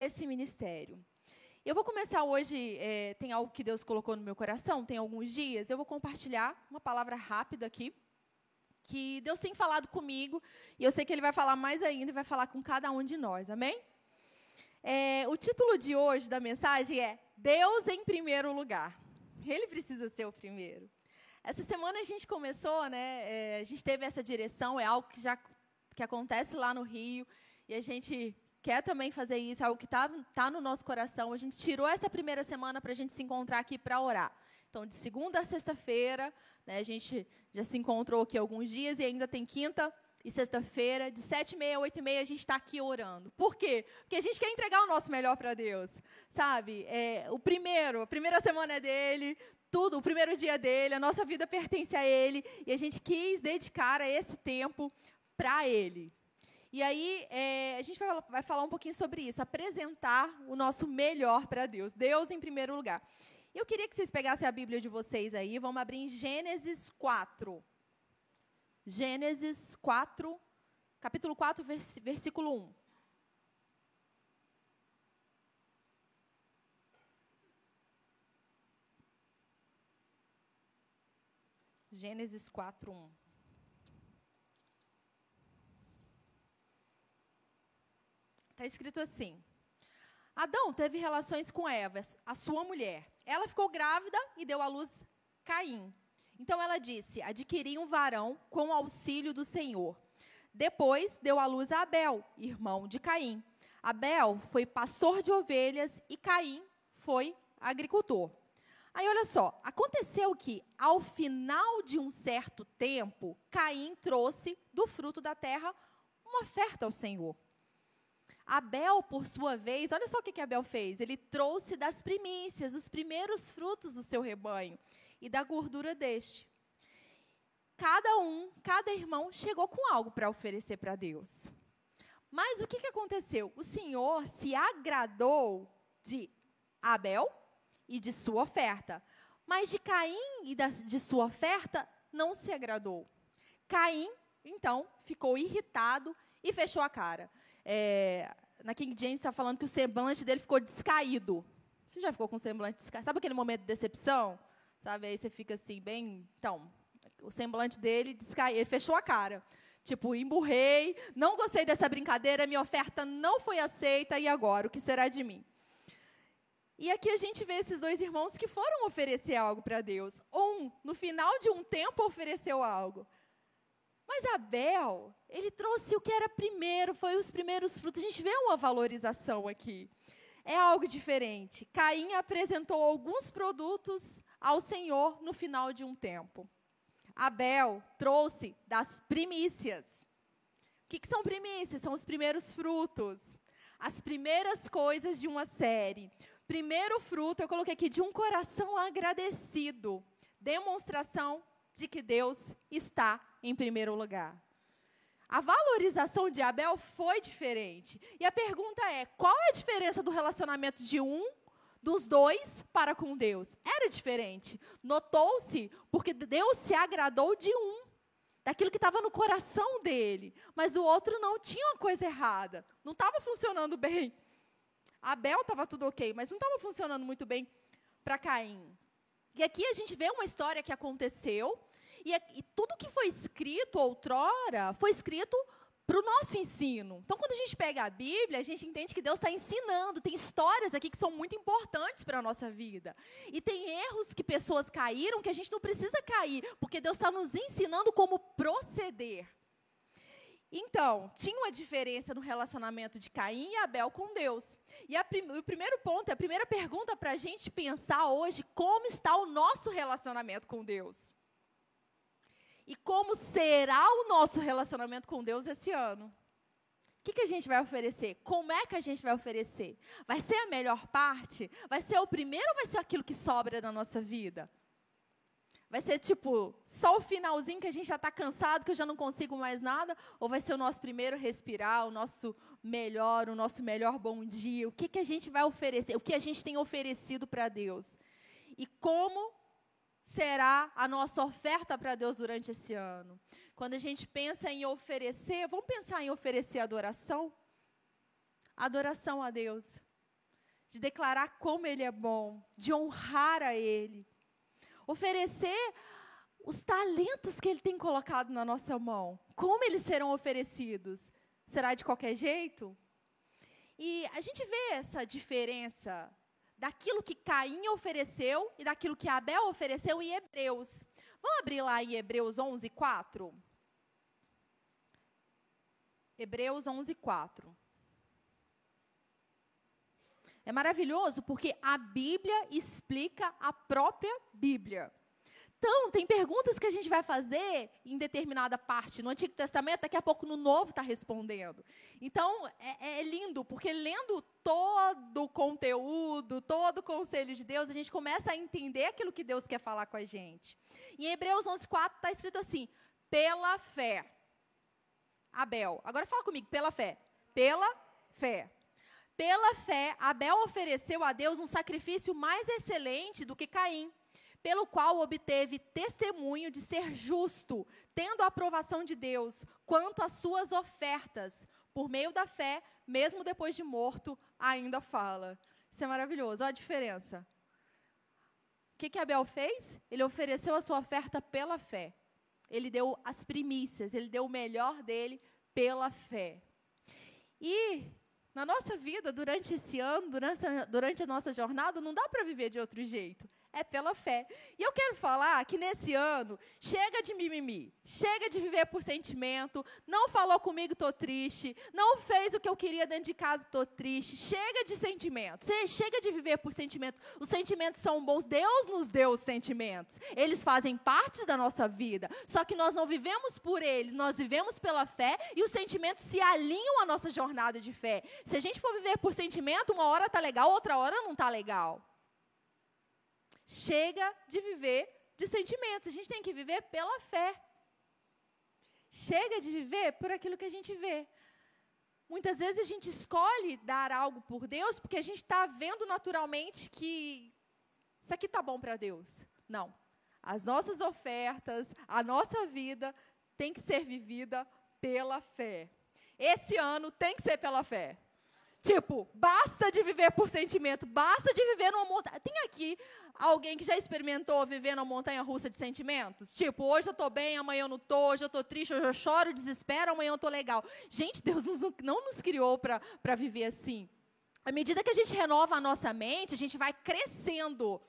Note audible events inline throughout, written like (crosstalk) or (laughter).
esse ministério. Eu vou começar hoje, é, tem algo que Deus colocou no meu coração, tem alguns dias, eu vou compartilhar uma palavra rápida aqui, que Deus tem falado comigo, e eu sei que Ele vai falar mais ainda e vai falar com cada um de nós, amém? É, o título de hoje da mensagem é Deus em primeiro lugar. Ele precisa ser o primeiro. Essa semana a gente começou, né? É, a gente teve essa direção, é algo que já que acontece lá no Rio, e a gente quer também fazer isso, é algo que está tá no nosso coração. A gente tirou essa primeira semana para a gente se encontrar aqui para orar. Então, de segunda a sexta-feira, né, a gente já se encontrou aqui alguns dias e ainda tem quinta e sexta-feira, de sete e meia a oito e meia, a gente está aqui orando. Por quê? Porque a gente quer entregar o nosso melhor para Deus, sabe? É, o primeiro, a primeira semana é dele, tudo, o primeiro dia é dele, a nossa vida pertence a ele, e a gente quis dedicar esse tempo para ele. E aí, é, a gente vai, vai, falar um pouquinho sobre isso, apresentar o nosso melhor para Deus. Deus em primeiro lugar. Eu queria que vocês pegassem a Bíblia de vocês aí, vamos abrir em Gênesis 4. Gênesis 4, capítulo 4, versículo 1. Gênesis 4, 1. Está escrito assim: Adão teve relações com Eva, a sua mulher. Ela ficou grávida e deu à luz Caim. Então ela disse: Adquiri um varão com o auxílio do Senhor. Depois deu à luz a Abel, irmão de Caim. Abel foi pastor de ovelhas e Caim foi agricultor. Aí olha só, aconteceu que ao final de um certo tempo, Caim trouxe do fruto da terra uma oferta ao Senhor. Abel, por sua vez, olha só o que, Abel fez. Ele trouxe das primícias, os primeiros frutos do seu rebanho e da gordura deste. Cada um, cada irmão chegou com algo para oferecer para Deus. Mas o que, aconteceu? O Senhor se agradou de Abel e de sua oferta. Mas de Caim e de sua oferta não se agradou. Caim, então, ficou irritado e fechou a cara é, na King James está falando que o semblante dele ficou descaído. Você já ficou com o semblante descaído? Sabe aquele momento de decepção? Sabe, aí você fica assim, bem... Então, o semblante dele descaiu, ele fechou a cara. Tipo, emburrei, não gostei dessa brincadeira, minha oferta não foi aceita, e agora? O que será de mim? E aqui a gente vê esses dois irmãos que foram oferecer algo para Deus. Um, no final de um tempo, ofereceu algo. Mas Abel, ele trouxe o que era primeiro, foi os primeiros frutos. A gente vê uma valorização aqui. É algo diferente. Caim apresentou alguns produtos ao Senhor no final de um tempo. Abel trouxe das primícias. O que, que são primícias? São os primeiros frutos. As primeiras coisas de uma série. Primeiro fruto, eu coloquei aqui, de um coração agradecido. Demonstração de que Deus está em primeiro lugar. A valorização de Abel foi diferente. E a pergunta é: qual é a diferença do relacionamento de um, dos dois, para com Deus? Era diferente. Notou-se porque Deus se agradou de um, daquilo que estava no coração dele. Mas o outro não tinha uma coisa errada. Não estava funcionando bem. Abel estava tudo ok, mas não estava funcionando muito bem para Caim. E aqui a gente vê uma história que aconteceu e, é, e tudo que foi escrito outrora foi escrito para o nosso ensino. Então, quando a gente pega a Bíblia, a gente entende que Deus está ensinando. Tem histórias aqui que são muito importantes para a nossa vida. E tem erros que pessoas caíram que a gente não precisa cair, porque Deus está nos ensinando como proceder. Então, tinha uma diferença no relacionamento de Caim e Abel com Deus. E prim o primeiro ponto, a primeira pergunta para a gente pensar hoje, como está o nosso relacionamento com Deus? E como será o nosso relacionamento com Deus esse ano? O que, que, a gente vai oferecer? Como é que a gente vai oferecer? Vai ser a melhor parte? Vai ser o primeiro ou vai ser aquilo que sobra na nossa vida? Vai ser tipo, só o finalzinho que a gente já está cansado, que eu já não consigo mais nada? Ou vai ser o nosso primeiro respirar, o nosso melhor, o nosso melhor bom dia? O que, que a gente vai oferecer? O que a gente tem oferecido para Deus? E como será a nossa oferta para Deus durante esse ano. Quando a gente pensa em oferecer, vamos pensar em oferecer adoração? Adoração a Deus. de declarar como Ele é bom, de honrar a Ele, oferecer os talentos que Ele tem colocado na nossa mão. Como eles serão oferecidos? Será de qualquer jeito? E a gente vê essa diferença daquilo que Caim ofereceu e daquilo que Abel ofereceu em Hebreus. Vamos abrir lá em Hebreus 11, 4? Hebreus 11, 4. É maravilhoso porque a Bíblia explica a própria Bíblia. Então, tem perguntas que a gente vai fazer em determinada parte. No Antigo Testamento, daqui a pouco no Novo está respondendo. Então, é, é, lindo, porque lendo todo o conteúdo, todo o conselho de Deus, a gente começa a entender aquilo que Deus quer falar com a gente. Em Hebreus 11,4 está escrito assim: pela fé. Abel. Agora fala comigo, pela fé. Pela fé. Pela fé, Abel ofereceu a Deus um sacrifício mais excelente do que Caim pelo qual obteve testemunho de ser justo, tendo a aprovação de Deus quanto às suas ofertas. Por meio da fé, mesmo depois de morto, ainda fala. Isso é maravilhoso. Olha a diferença. O que, que Abel fez? Ele ofereceu a sua oferta pela fé. Ele deu as primícias, ele deu o melhor dele pela fé. E na nossa vida, durante esse ano, durante, durante a nossa jornada, não dá para viver de outro jeito é pela fé. E eu quero falar que nesse ano, chega de mimimi, chega de viver por sentimento, não falou comigo, estou triste, não fez o que eu queria dentro de casa, estou triste. Chega de sentimento, chega de viver por sentimento. Os sentimentos são bons, Deus nos deu os sentimentos. Eles fazem parte da nossa vida, só que nós não vivemos por eles, nós vivemos pela fé e os sentimentos se alinham à nossa jornada de fé. Se a gente for viver por sentimento, uma hora está legal, outra hora não está legal. Chega de viver de sentimentos. A gente tem que viver pela fé. Chega de viver por aquilo que a gente vê. Muitas vezes a gente escolhe dar algo por Deus porque a gente está vendo naturalmente que isso aqui está bom para Deus. Não. As nossas ofertas, a nossa vida tem que ser vivida pela fé. Esse ano tem que ser pela fé. Tipo, basta de viver por sentimento, basta de viver numa montanha. Tem aqui alguém que já experimentou viver numa montanha russa de sentimentos? Tipo, hoje eu estou bem, amanhã eu não estou, hoje eu estou triste, hoje eu choro, desespero, amanhã eu estou legal. Gente, Deus não nos criou para viver assim. À medida que a gente renova a nossa mente, a gente vai crescendo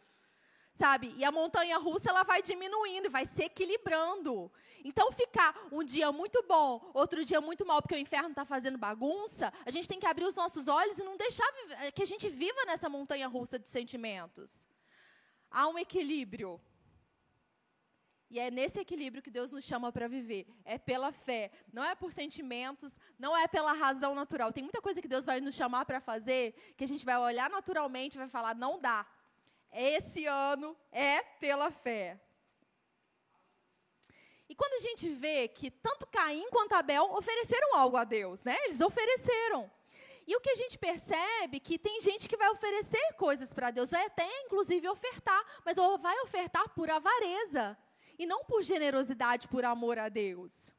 sabe? E a montanha russa ela vai diminuindo, vai se equilibrando. Então, ficar um dia muito bom, outro dia muito mal, porque o inferno está fazendo bagunça, a gente tem que abrir os nossos olhos e não deixar que a gente viva nessa montanha russa de sentimentos. Há um equilíbrio. E é nesse equilíbrio que Deus nos chama para viver. É pela fé, não é por sentimentos, não é pela razão natural. Tem muita coisa que Deus vai nos chamar para fazer que a gente vai olhar naturalmente e vai falar: não dá. Esse ano é pela fé. E quando a gente vê que tanto Caim quanto Abel ofereceram algo a Deus, né? Eles ofereceram. E o que a gente percebe que tem gente que vai oferecer coisas para Deus, vai até inclusive ofertar, mas vai ofertar por avareza e não por generosidade, por amor a Deus.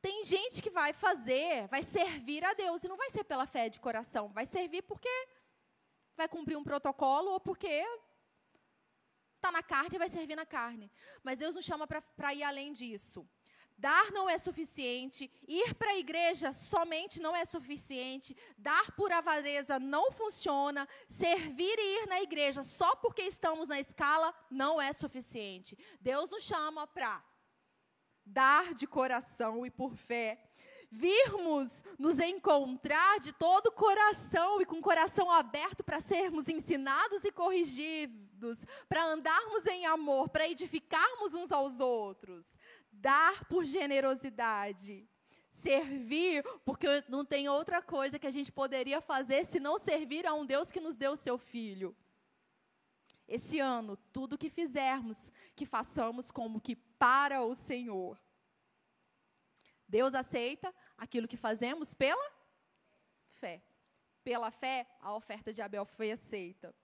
Tem gente que vai fazer, vai servir a Deus e não vai ser pela fé de coração, vai servir porque vai cumprir um protocolo ou porque está na carne e vai servir na carne. Mas Deus nos chama para ir além disso. Dar não é suficiente, ir para a igreja somente não é suficiente, dar por avareza não funciona, servir e ir na igreja só porque estamos na escala não é suficiente. Deus nos chama para dar de coração e por fé, virmos nos encontrar de todo o coração e com o coração aberto para sermos ensinados e corrigidos, para andarmos em amor, para edificarmos uns aos outros, dar por generosidade, servir, porque não tem outra coisa que a gente poderia fazer se não servir a um Deus que nos deu o seu filho. Esse ano, tudo que fizermos, que façamos como que para o Senhor. Deus aceita aquilo que fazemos pela fé. Pela fé, a oferta de Abel foi aceita.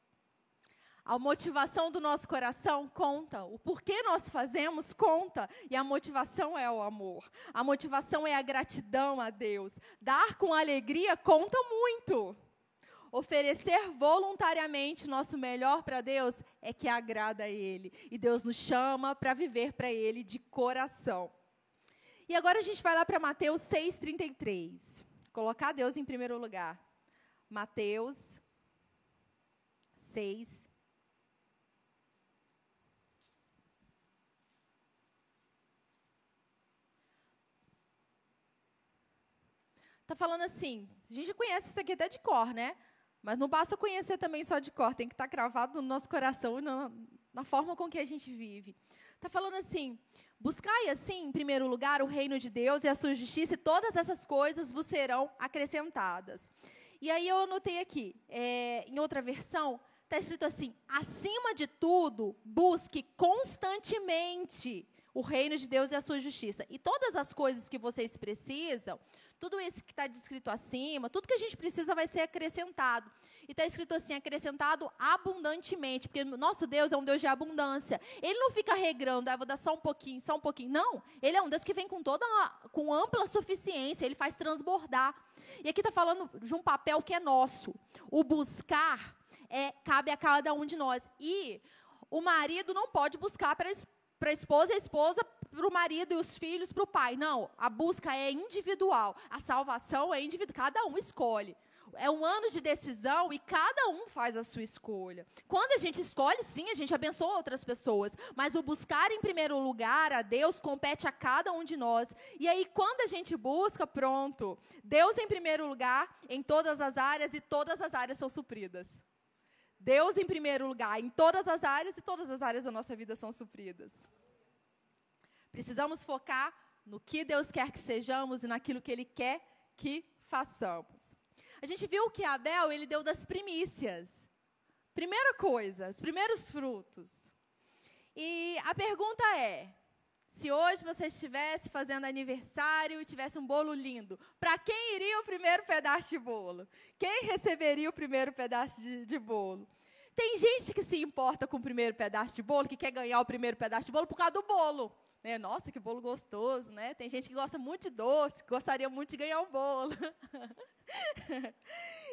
A motivação do nosso coração conta, o porquê nós fazemos conta, e a motivação é o amor. A motivação é a gratidão a Deus. Dar com alegria conta muito. Oferecer voluntariamente nosso melhor para Deus é que agrada a Ele. E Deus nos chama para viver para Ele de coração. E agora a gente vai lá para Mateus 6,33. Colocar Deus em primeiro lugar. Mateus 6, Está falando assim, a gente conhece isso aqui até de cor, né? Mas não basta conhecer também só de cor, tem que estar tá cravado no nosso coração e na, na forma com que a gente vive. Está falando assim: buscai assim, em primeiro lugar, o reino de Deus e a sua justiça, e todas essas coisas vos serão acrescentadas. E aí eu anotei aqui, é, em outra versão, está escrito assim: acima de tudo, busque constantemente o reino de Deus e a sua justiça. E todas as coisas que vocês precisam, tudo isso que está descrito acima, tudo que a gente precisa vai ser acrescentado. E está escrito assim, acrescentado abundantemente, porque nosso Deus é um Deus de abundância. Ele não fica regrando, ah, vou dar só um pouquinho, só um pouquinho. Não, ele é um Deus que vem com toda, com ampla suficiência, ele faz transbordar. E aqui está falando de um papel que é nosso. O buscar é, cabe a cada um de nós. E o marido não pode buscar para a esposa a esposa para o marido e os filhos para o pai. Não, a busca é individual. A salvação é individual. Cada um escolhe. É um ano de decisão e cada um faz a sua escolha. Quando a gente escolhe, sim, a gente abençoa outras pessoas. Mas o buscar em primeiro lugar a Deus compete a cada um de nós. E aí, quando a gente busca, pronto. Deus em primeiro lugar, em todas as áreas, e todas as áreas são supridas. Deus em primeiro lugar, em todas as áreas, e todas as áreas da nossa vida são supridas. Precisamos focar no que Deus quer que sejamos e naquilo que Ele quer que façamos. A gente viu que Abel, ele deu das primícias. Primeira coisa, os primeiros frutos. E a pergunta é: se hoje você estivesse fazendo aniversário e tivesse um bolo lindo, para quem iria o primeiro pedaço de bolo? Quem receberia o primeiro pedaço de, de, bolo? Tem gente que se importa com o primeiro pedaço de bolo, que quer ganhar o primeiro pedaço de bolo por causa do bolo. Né? Nossa, que bolo gostoso, né? Tem gente que gosta muito de doce, que gostaria muito de ganhar um bolo. (laughs)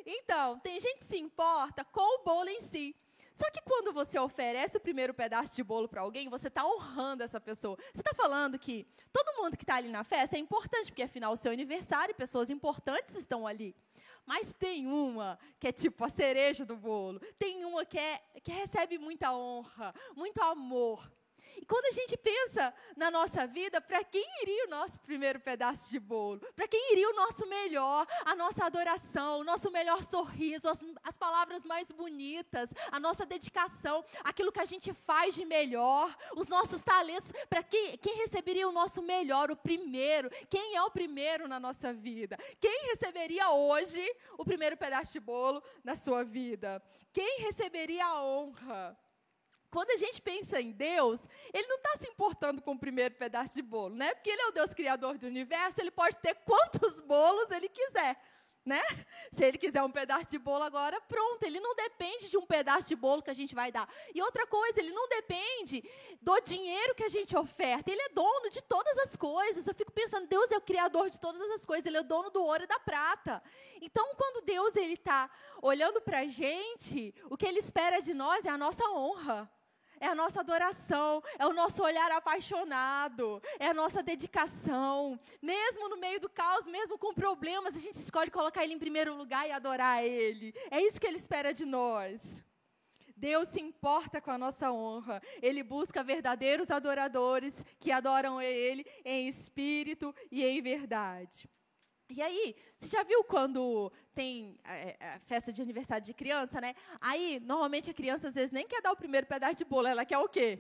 então, tem gente que se importa com o bolo em si. Só que quando você oferece o primeiro pedaço de bolo para alguém, você está honrando essa pessoa. Você está falando que todo mundo que está ali na festa é importante, porque afinal o seu aniversário, pessoas importantes estão ali. Mas tem uma que é tipo a cereja do bolo. Tem uma que, é, que recebe muita honra, muito amor. E quando a gente pensa na nossa vida, para quem iria o nosso primeiro pedaço de bolo? Para quem iria o nosso melhor, a nossa adoração, o nosso melhor sorriso, as, as palavras mais bonitas, a nossa dedicação, aquilo que a gente faz de melhor, os nossos talentos. Para quem, quem receberia o nosso melhor, o primeiro? Quem é o primeiro na nossa vida? Quem receberia hoje o primeiro pedaço de bolo na sua vida? Quem receberia a honra? Quando a gente pensa em Deus, Ele não está se importando com o primeiro pedaço de bolo, né? Porque Ele é o Deus criador do universo, Ele pode ter quantos (laughs) bolos Ele quiser, né? Se Ele quiser um pedaço de bolo agora, pronto. Ele não depende de um pedaço de bolo que a gente vai dar. E outra coisa, Ele não depende do dinheiro que a gente oferta. Ele é dono de todas as coisas. Eu fico pensando, Deus é o criador de todas as coisas. Ele é o dono do ouro e da prata. Então, quando Deus ele está olhando para a gente, o que Ele espera de nós é a nossa honra é a nossa adoração, é o nosso olhar apaixonado, é a nossa dedicação. Mesmo no meio do caos, mesmo com problemas, a gente escolhe colocar Ele em primeiro lugar e adorar Ele. É isso que Ele espera de nós. Deus se importa com a nossa honra. Ele busca verdadeiros adoradores que adoram Ele em espírito e em verdade. E aí, você já viu quando tem é, é, festa de aniversário de criança, né? Aí, normalmente a criança às vezes nem quer dar o primeiro pedaço de bolo, ela quer o quê?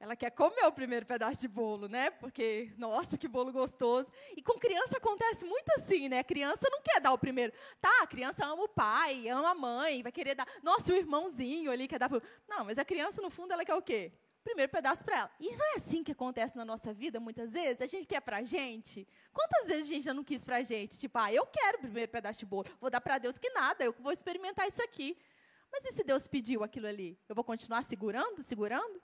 Ela quer comer o primeiro pedaço de bolo, né? Porque, nossa, que bolo gostoso. E com criança acontece muito assim, né? A criança não quer dar o primeiro. Tá, a criança ama o pai, ama a mãe, vai querer dar. Nossa, o irmãozinho ali quer dar. Não, mas a criança, no fundo, ela quer o quê? Primeiro pedaço para ela. E não é assim que acontece na nossa vida, muitas vezes? A gente quer para a gente. Quantas vezes a gente já não quis para a gente? Tipo, ah, eu quero o primeiro pedaço de bolo. Vou dar para Deus que nada, eu vou experimentar isso aqui. Mas e se Deus pediu aquilo ali? Eu vou continuar segurando, segurando?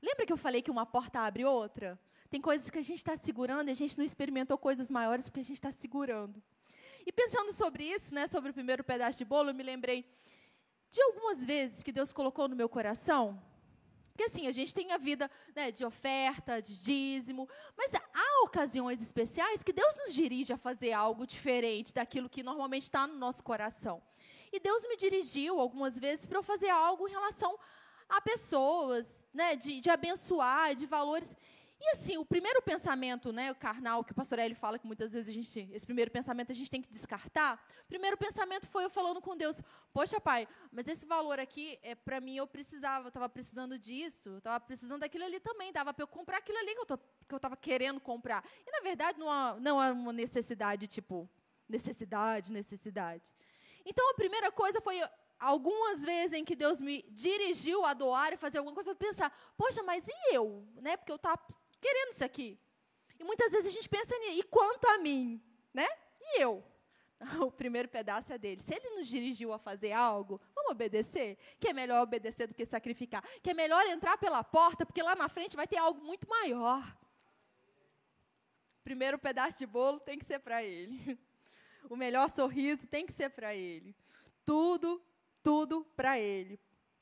Lembra que eu falei que uma porta abre outra? Tem coisas que a gente está segurando e a gente não experimentou coisas maiores porque a gente está segurando. E pensando sobre isso, né, sobre o primeiro pedaço de bolo, eu me lembrei de algumas vezes que Deus colocou no meu coração. Porque assim, a gente tem a vida né, de oferta, de dízimo, mas há ocasiões especiais que Deus nos dirige a fazer algo diferente daquilo que normalmente está no nosso coração. E Deus me dirigiu algumas vezes para eu fazer algo em relação a pessoas, né, de, de abençoar, de valores. E assim, o primeiro pensamento, né, o carnal, que o pastor Hélio fala que muitas vezes a gente, esse primeiro pensamento a gente tem que descartar. O primeiro pensamento foi eu falando com Deus: Poxa, pai, mas esse valor aqui, é para mim, eu precisava, eu estava precisando disso, eu estava precisando daquilo ali também, dava para eu comprar aquilo ali que eu estava querendo comprar. E, na verdade, não, não era uma necessidade, tipo, necessidade, necessidade. Então, a primeira coisa foi algumas vezes em que Deus me dirigiu a doar e fazer alguma coisa, eu pensar, poxa, mas e eu? Né? Porque eu estava querendo isso aqui. E muitas vezes a gente pensa, e quanto a mim? Né? E eu? (laughs) O primeiro pedaço é dele. Se ele nos dirigiu a fazer algo, vamos obedecer? Que é melhor obedecer do que sacrificar. Que é melhor entrar pela porta, porque lá na frente vai ter algo muito maior. Primeiro pedaço de bolo tem que ser para ele. (laughs) O melhor sorriso tem que ser para ele. Tudo, tudo para ele.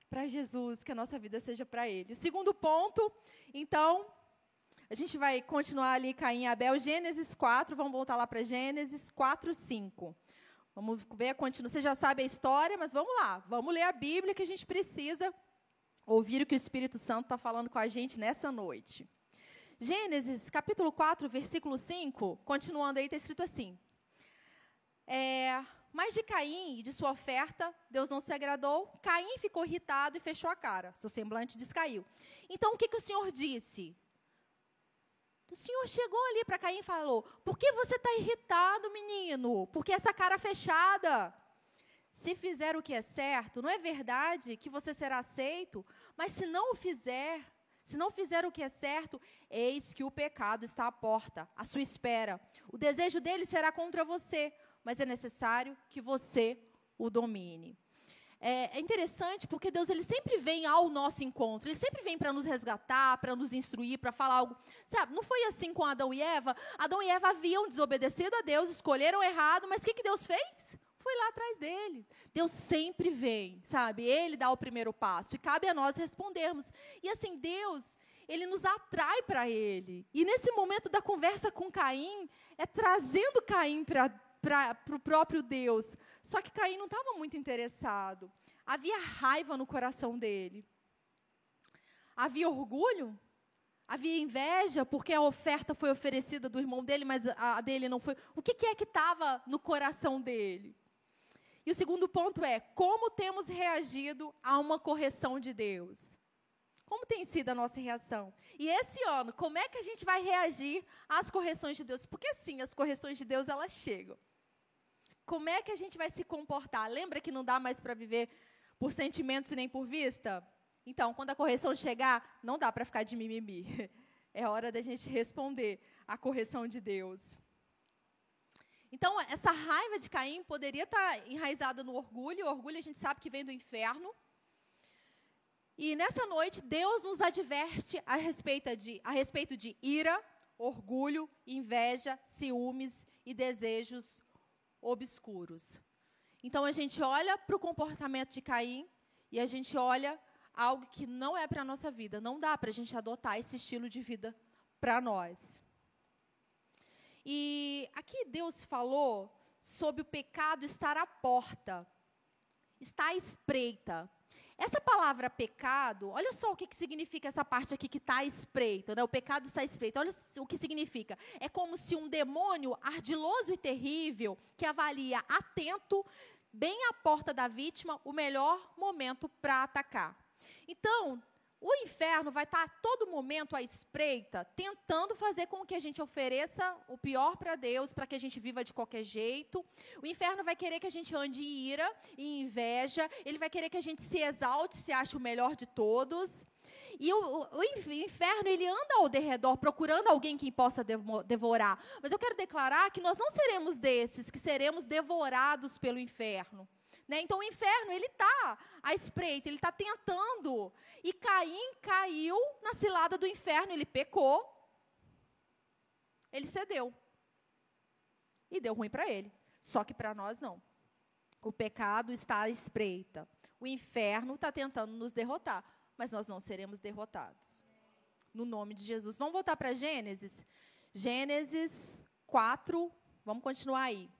Para Jesus, que a nossa vida seja para ele. O segundo ponto, então, a gente vai continuar ali Caim e Abel, Gênesis 4, vamos voltar lá para Gênesis 4, 5. Vamos ver a continuação. Você já sabe a história, mas vamos lá. Vamos ler a Bíblia que a gente precisa ouvir o que o Espírito Santo está falando com a gente nessa noite. Gênesis, capítulo 4, versículo 5, continuando aí, está escrito assim. É, mas de Caim e de sua oferta, Deus não se agradou. Caim ficou irritado e fechou a cara. Seu semblante descaiu. Então, o que, que o Senhor disse? O Senhor chegou ali para Caim e falou: Por que você está irritado, menino? Porque essa cara fechada. Se fizer o que é certo, não é verdade que você será aceito? Mas se não o fizer, se não fizer o que é certo, eis que o pecado está à porta, à sua espera. O desejo dele será contra você, mas é necessário que você o domine é, é, interessante porque Deus ele sempre vem ao nosso encontro, ele sempre vem para nos resgatar, para nos instruir, para falar algo. Sabe, não foi assim com Adão e Eva. Adão e Eva haviam desobedecido a Deus, escolheram errado, mas o que, que Deus fez? Foi lá atrás dele. Deus sempre vem, sabe? Ele dá o primeiro passo e cabe a nós respondermos. E assim, Deus, ele nos atrai para ele. E nesse momento da conversa com Caim, é trazendo Caim para para o próprio Deus. Só que Caim não estava muito interessado. Havia raiva no coração dele. Havia orgulho? Havia inveja porque a oferta foi oferecida do irmão dele, mas a dele não foi. O que, que é que estava no coração dele? E o segundo ponto é: como temos reagido a uma correção de Deus? Como tem sido a nossa reação? E esse ano, como é que a gente vai reagir às correções de Deus? Porque sim, as correções de Deus elas chegam como é que a gente vai se comportar? Lembra que não dá mais para viver por sentimentos e nem por vista? Então, quando a correção chegar, não dá para ficar de mimimi. (laughs) É hora da gente responder à correção de Deus. Então, essa raiva de Caim poderia estar tá enraizada no orgulho. O orgulho a gente sabe que vem do inferno. E nessa noite, Deus nos adverte a respeito de, a respeito de ira, orgulho, inveja, ciúmes e desejos obscuros. Então a gente olha para o comportamento de Caim e a gente olha algo que não é para a nossa vida. Não dá para a gente adotar esse estilo de vida para nós. E aqui Deus falou sobre o pecado estar à porta, está à espreita. Essa palavra pecado, olha só o que, que significa essa parte aqui que está espreita, né? o pecado está espreita. Olha o que significa. É como se um demônio ardiloso e terrível, que avalia atento, bem à porta da vítima, o melhor momento para atacar. Então, o inferno vai estar a todo momento à espreita, tentando fazer com que a gente ofereça o pior para Deus, para que a gente viva de qualquer jeito. O inferno vai querer que a gente ande em ira e inveja. Ele vai querer que a gente se exalte, se ache o melhor de todos. E o, o, o inferno, ele anda ao derredor, procurando alguém que possa devorar. Mas eu quero declarar que nós não seremos desses, que seremos devorados pelo inferno. Né? Então o inferno, ele está à espreita, ele está tentando. E Caim caiu na cilada do inferno, ele pecou, ele cedeu. E deu ruim para ele. Só que para nós não. O pecado está à espreita. O inferno está tentando nos derrotar, mas nós não seremos derrotados. No nome de Jesus. Vamos voltar para Gênesis? Gênesis 4, vamos continuar aí.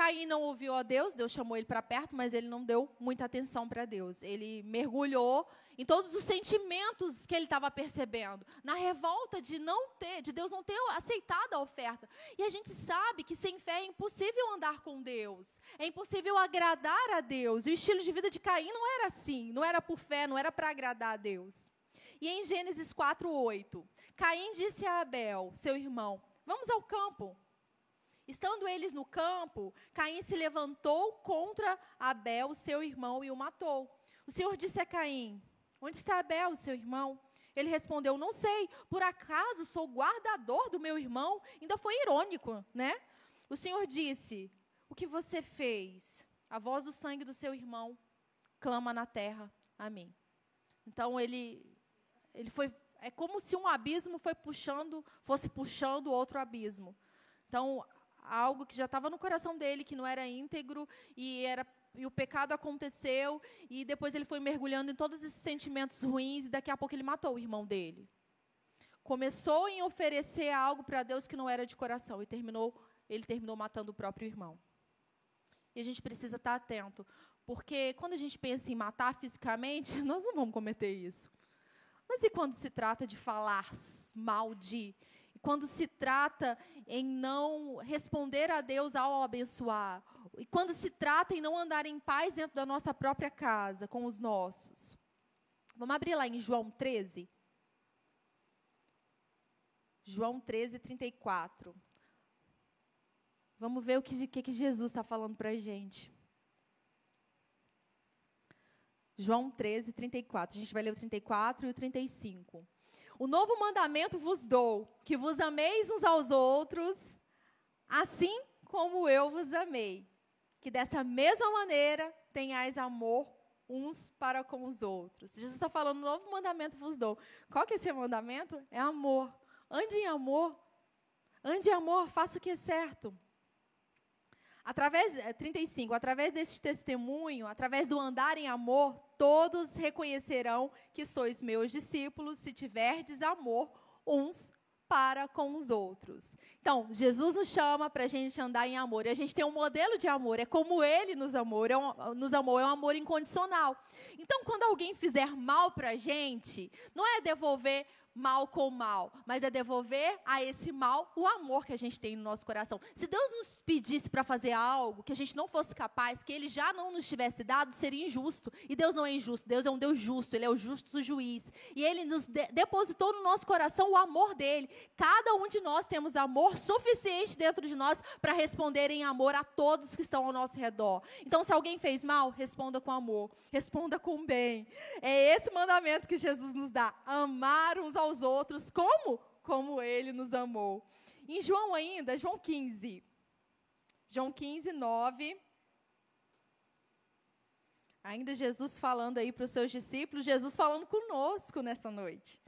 Caim não ouviu a Deus, Deus chamou ele para perto, mas ele não deu muita atenção para Deus. Ele mergulhou em todos os sentimentos que ele estava percebendo, na revolta de não ter, de Deus não ter aceitado a oferta. E a gente sabe que sem fé é impossível andar com Deus, é impossível agradar a Deus. E o estilo de vida de Caim não era assim, não era por fé, não era para agradar a Deus. E em Gênesis 4:8, Caim disse a Abel, seu irmão: "Vamos ao campo." Estando eles no campo, Caim se levantou contra Abel, seu irmão, e o matou. O Senhor disse a Caim: Onde está Abel, seu irmão? Ele respondeu: Não sei, por acaso sou guardador do meu irmão? Ainda foi irônico, né? O Senhor disse: O que você fez? A voz do sangue do seu irmão clama na terra a mim. Então ele ele foi é como se um abismo foi puxando, fosse puxando outro abismo. Então, algo que já estava no coração dele, que não era íntegro e era e o pecado aconteceu, e depois ele foi mergulhando em todos esses sentimentos ruins, e daqui a pouco ele matou o irmão dele. Começou em oferecer algo para Deus que não era de coração, e terminou, ele terminou matando o próprio irmão. E a gente precisa estar atento, porque quando a gente pensa em matar fisicamente, (laughs) nós não vamos cometer isso. Mas e quando se trata de falar mal de, quando se trata em não responder a Deus ao abençoar, e quando se trata em não andar em paz dentro da nossa própria casa, com os nossos. Vamos abrir lá em João 13. João 13, 34. Vamos ver o que, que, que Jesus está falando para a gente. João 13, 34. A gente vai ler o 34 e o 35. O novo mandamento vos dou, que vos ameis uns aos outros, assim como eu vos amei. Que dessa mesma maneira tenhais amor uns para com os outros. Jesus está falando, o novo mandamento vos dou. Qual que é esse mandamento? É amor. Ande em amor. Ande em amor, faça o que é certo. Através, 35, é, através deste testemunho, através do andar em amor, todos reconhecerão que sois meus discípulos, se tiverdes amor uns para com os outros. Então, Jesus nos chama para a gente andar em amor. E a gente tem um modelo de amor. É como Ele nos amou. É um, nos amou. É um amor incondicional. Então, quando alguém fizer mal para a gente, não é devolver mal com mal, mas é devolver a esse mal o amor que a gente tem no nosso coração. Se Deus nos pedisse para fazer algo que a gente não fosse capaz, que Ele já não nos tivesse dado, seria injusto. E Deus não é injusto, Deus é um Deus justo, Ele é o justo juiz. E Ele nos de depositou no nosso coração o amor dele. Cada um de nós temos amor suficiente dentro de nós para responder em amor a todos que estão ao nosso redor. Então, se alguém fez mal, responda com amor, responda com bem. É esse mandamento que Jesus nos dá: amar uns aos outros, como? Como ele nos amou. Em João ainda, João 15. João 15, 9. Ainda Jesus falando aí para os seus discípulos, Jesus falando conosco nessa noite.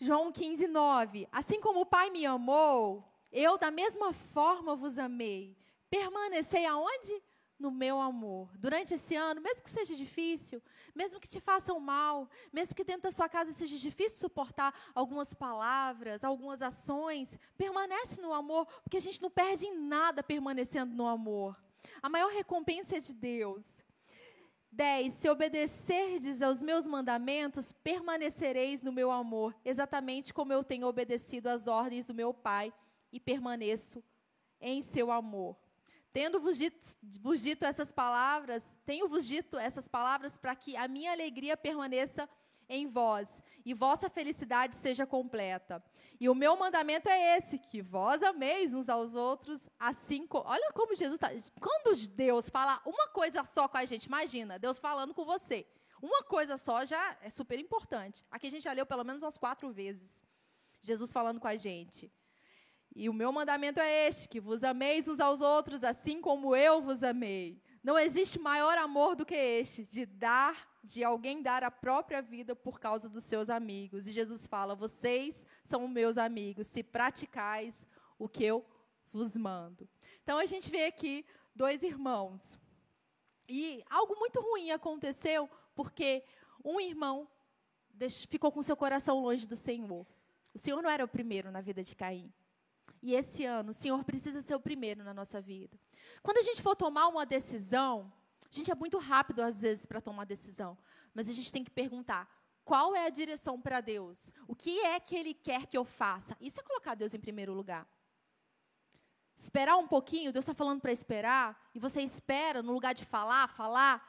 João 15, 9. Assim como o Pai me amou, eu da mesma forma vos amei. Permanecei aonde? no meu amor. Durante esse ano, mesmo que seja difícil, mesmo que te façam mal, mesmo que dentro da sua casa seja difícil suportar algumas palavras, algumas ações, permanece no amor, porque a gente não perde em nada permanecendo no amor. A maior recompensa é de Deus. 10. Se obedecerdes aos meus mandamentos, permanecereis no meu amor, exatamente como eu tenho obedecido às ordens do meu Pai e permaneço em seu amor. Tendo-vos dito, vos dito essas palavras, tenho-vos dito essas palavras para que a minha alegria permaneça em vós e vossa felicidade seja completa. E o meu mandamento é esse, que vós ameis uns aos outros, assim como... Olha como Jesus está... Quando Deus fala uma coisa só com a gente, imagina, Deus falando com você. Uma coisa só já é super importante. Aqui a gente já leu pelo menos umas quatro vezes. Jesus falando com a gente. E o meu mandamento é este: que vos ameis uns aos outros, assim como eu vos amei. Não existe maior amor do que este, de dar, de alguém dar a própria vida por causa dos seus amigos. E Jesus fala: vocês são meus amigos, se praticais o que eu vos mando. Então a gente vê aqui dois irmãos. E algo muito ruim aconteceu porque um irmão ficou com seu coração longe do Senhor. O Senhor não era o primeiro na vida de Caim. E esse ano, o Senhor precisa ser o primeiro na nossa vida. Quando a gente for tomar uma decisão, a gente é muito rápido às vezes para tomar decisão, mas a gente tem que perguntar: qual é a direção para Deus? O que é que Ele quer que eu faça? Isso é colocar Deus em primeiro lugar. Esperar um pouquinho, Deus está falando para esperar, e você espera no lugar de falar, falar.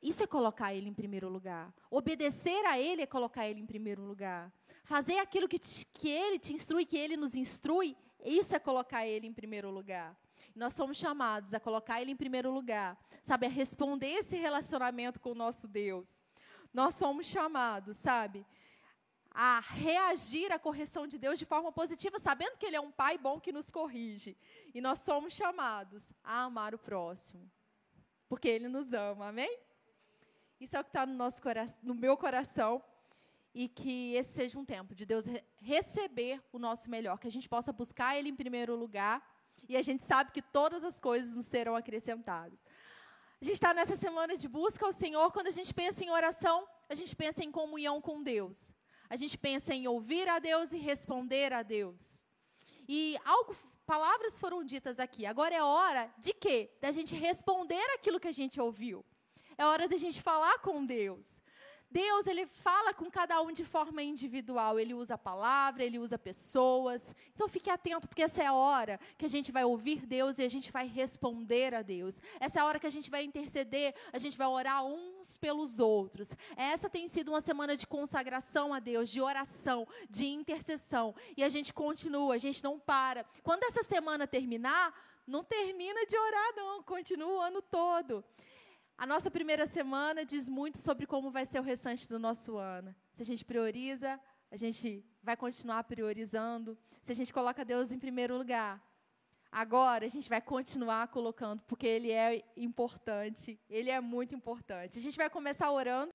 Isso é colocar Ele em primeiro lugar. Obedecer a Ele é colocar Ele em primeiro lugar. Fazer aquilo que, te, que Ele te instrui, que Ele nos instrui, isso é colocar Ele em primeiro lugar. Nós somos chamados a colocar Ele em primeiro lugar, sabe? A responder esse relacionamento com o nosso Deus. Nós somos chamados, sabe? A reagir à correção de Deus de forma positiva, sabendo que Ele é um Pai bom que nos corrige. E nós somos chamados a amar o próximo, porque Ele nos ama, amém? Isso é o que está no, nosso no meu coração e que esse seja um tempo de Deus receber o nosso melhor, que a gente possa buscar Ele em primeiro lugar e a gente sabe que todas as coisas nos serão acrescentadas. A gente está nessa semana de busca ao Senhor. Quando a gente pensa em oração, a gente pensa em comunhão com Deus. A gente pensa em ouvir a Deus e responder a Deus. E algo, palavras foram ditas aqui. Agora é hora de quê? Da gente responder aquilo que a gente ouviu. É hora da gente falar com Deus. Deus, ele fala com cada um de forma individual. Ele usa a palavra, ele usa pessoas. Então fique atento, porque essa é a hora que a gente vai ouvir Deus e a gente vai responder a Deus. Essa é a hora que a gente vai interceder, a gente vai orar uns pelos outros. Essa tem sido uma semana de consagração a Deus, de oração, de intercessão. E a gente continua, a gente não para. Quando essa semana terminar, não termina de orar, não, continua o ano todo. A nossa primeira semana diz muito sobre como vai ser o restante do nosso ano. Se a gente prioriza, a gente vai continuar priorizando. Se a gente coloca Deus em primeiro lugar, agora a gente vai continuar colocando, porque Ele é importante, Ele é muito importante. A gente vai começar orando.